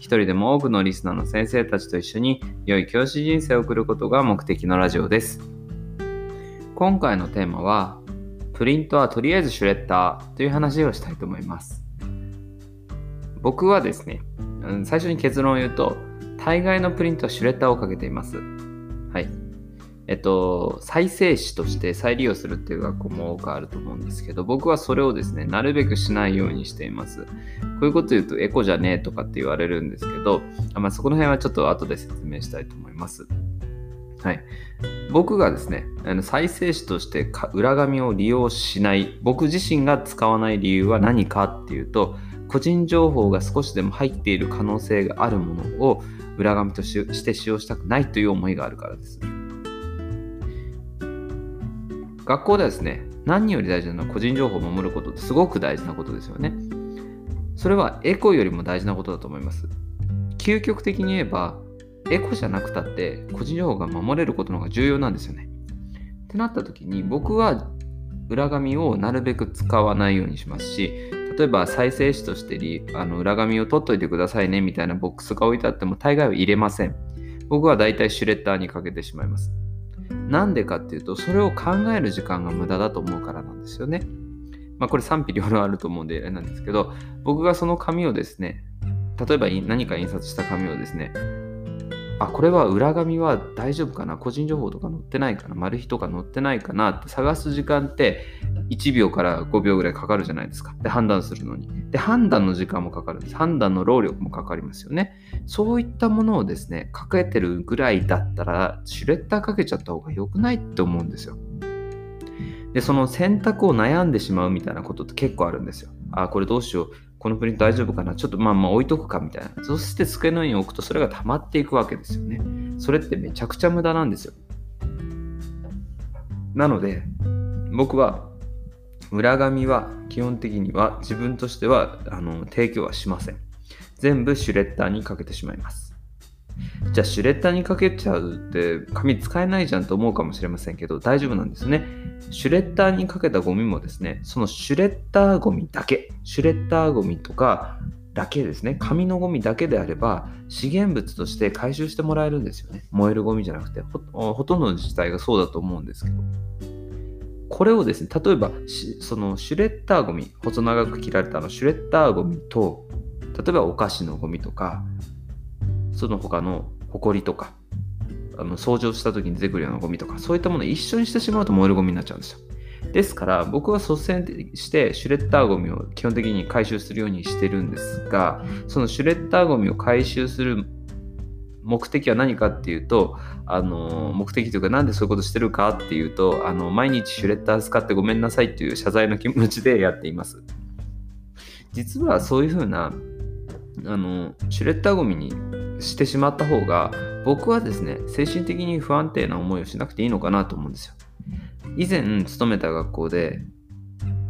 一人でも多くのリスナーの先生たちと一緒に良い教師人生を送ることが目的のラジオです。今回のテーマは、プリントはとりあえずシュレッダーという話をしたいと思います。僕はですね、最初に結論を言うと、大概のプリントはシュレッダーをかけています。はい。えっと、再生紙として再利用するっていう学校も多くあると思うんですけど、僕はそれをですね、なるべくしないようにしています。こういうこと言うとエコじゃねえとかって言われるんですけど、まあ、そこの辺はちょっと後で説明したいと思います。はい。僕がですね、あの再生紙としてか裏紙を利用しない、僕自身が使わない理由は何かっていうと、個人情報が少しでも入っている可能性があるものを裏紙として使用したくないという思いがあるからです。学校ではですね、何より大事なのは個人情報を守ることってすごく大事なことですよね。それはエコよりも大事なことだと思います。究極的に言えば、エコじゃなくたって個人情報が守れることの方が重要なんですよね。ってなった時に僕は裏紙をなるべく使わないようにしますし、例えば再生紙としてりあの裏紙を取っといてくださいねみたいなボックスが置いてあっても大概は入れません。僕はだいたいシュレッダーにかけてしまいます。なんでかっていうと、それを考える時間が無駄だと思うからなんですよね。まあこれ賛否両論あると思うんであれなんですけど、僕がその紙をですね、例えば何か印刷した紙をですね、あ、これは裏紙は大丈夫かな？個人情報とか載ってないかな？マル秘とか載ってないかな？って探す時間って1秒から5秒ぐらいかかるじゃないですか。で、判断するのに。で、判断の時間もかかるんです。判断の労力もかかりますよね。そういったものをですね、かけてるぐらいだったら、シュレッダーかけちゃった方が良くないって思うんですよ。で、その選択を悩んでしまうみたいなことって結構あるんですよ。あ、これどうしよう。このプリント大丈夫かなちょっとまあまあ置いとくかみたいな。そして机の上に置くとそれが溜まっていくわけですよね。それってめちゃくちゃ無駄なんですよ。なので、僕は裏紙は基本的には自分としてはあの提供はしません。全部シュレッダーにかけてしまいます。じゃあシュレッダーにかけちゃうって紙使えないじゃんと思うかもしれませんけど大丈夫なんですね。シュレッダーにかけたゴミもですね、そのシュレッダーゴミだけ、シュレッダーゴミとかだけですね、紙のゴミだけであれば資源物として回収してもらえるんですよね。燃えるゴミじゃなくて、ほとんどの自治体がそうだと思うんですけど。これをですね、例えばそのシュレッダーゴミ、細長く切られたあのシュレッダーゴミと、例えばお菓子のゴミとか、その他のホコリとか、あの掃除をした時に出てくるようなゴミとか、そういったものを一緒にしてしまうと燃えるゴミになっちゃうんですよ。ですから、僕は率先してシュレッダーゴミを基本的に回収するようにしてるんですが、そのシュレッダーゴミを回収する目的は何かっていうと、あの目的というか、なんでそういうことしてるかっていうと、あの毎日シュレッダー使ってごめんなさいっていう謝罪の気持ちでやっています。実はそういうふうなあのシュレッダーゴミにしてしまった方が僕はですね精神的に不安定な思いをしなくていいのかなと思うんですよ以前勤めた学校で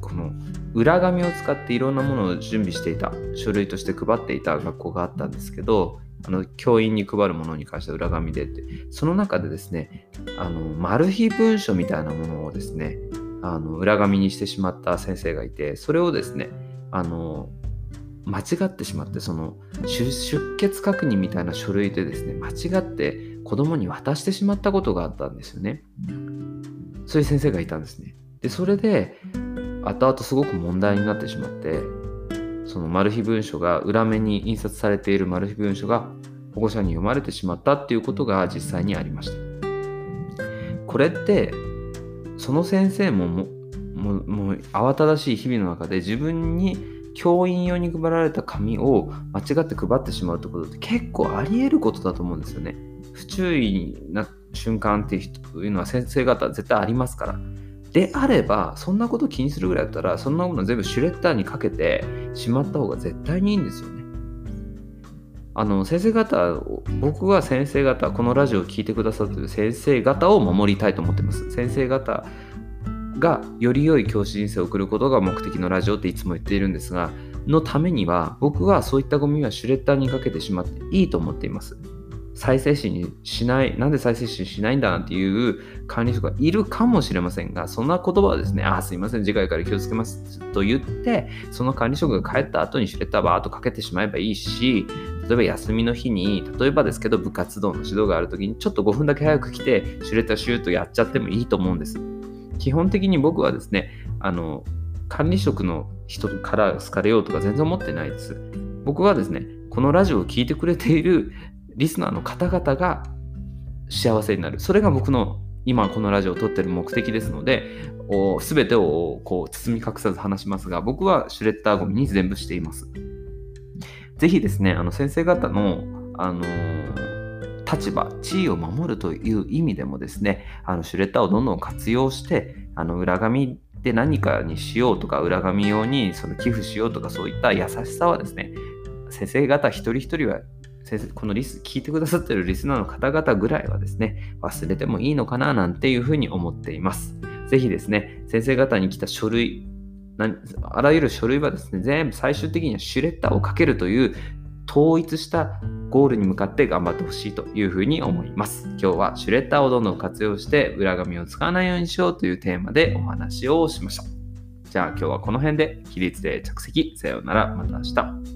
この裏紙を使っていろんなものを準備していた書類として配っていた学校があったんですけどあの教員に配るものに関しては裏紙でって。その中でですねあのマル秘文書みたいなものをですねあの裏紙にしてしまった先生がいてそれをですねあの間違ってしまってその出出欠確認みたいな書類でですね間違って子供に渡してしまったことがあったんですよね。そういう先生がいたんですね。でそれで後々すごく問題になってしまってそのマル秘文書が裏面に印刷されているマル秘文書が保護者に読まれてしまったっていうことが実際にありましたこれってその先生もも慌ただしい日々の中で自分に教員用に配られた紙を間違って配ってしまうってことって結構あり得ることだと思うんですよね。不注意な瞬間っていうのは先生方絶対ありますから。であれば、そんなこと気にするぐらいだったら、そんなもの全部シュレッダーにかけてしまった方が絶対にいいんですよね。あの先生方僕は先生方このラジオを聴いてくださっている先生方を守りたいと思ってます先生方がより良い教師人生を送ることが目的のラジオっていつも言っているんですがのためには僕はそういったゴミはシュレッダーにかけてしまっていいと思っています再生紙にしない、なんで再生紙にしないんだなんていう管理職がいるかもしれませんが、そんな言葉はですね、あ、すいません、次回から気をつけますと言って、その管理職が帰った後にシュレッダーバーっとかけてしまえばいいし、例えば休みの日に、例えばですけど部活動の指導がある時にちょっと5分だけ早く来て、シュレッダーシュートやっちゃってもいいと思うんです。基本的に僕はですね、あの、管理職の人から好かれようとか全然思ってないです。僕はですね、このラジオを聴いてくれているリスナーの方々が幸せになる。それが僕の今このラジオを撮ってる目的ですので、すべてをこう包み隠さず話しますが、僕はシュレッダーゴミに全部しています。ぜひですね、あの先生方の、あのー、立場、地位を守るという意味でもですね、あのシュレッダーをどんどん活用して、あの裏紙で何かにしようとか、裏紙用にその寄付しようとか、そういった優しさはですね、先生方一人一人は先生、このリス、聞いてくださってるリスナーの方々ぐらいはですね、忘れてもいいのかななんていうふうに思っています。ぜひですね、先生方に来た書類、あらゆる書類はですね、全部最終的にはシュレッダーをかけるという統一したゴールに向かって頑張ってほしいというふうに思います。今日はシュレッダーをどんどん活用して裏紙を使わないようにしようというテーマでお話をしました。じゃあ今日はこの辺で起立で着席。さようなら。また明日。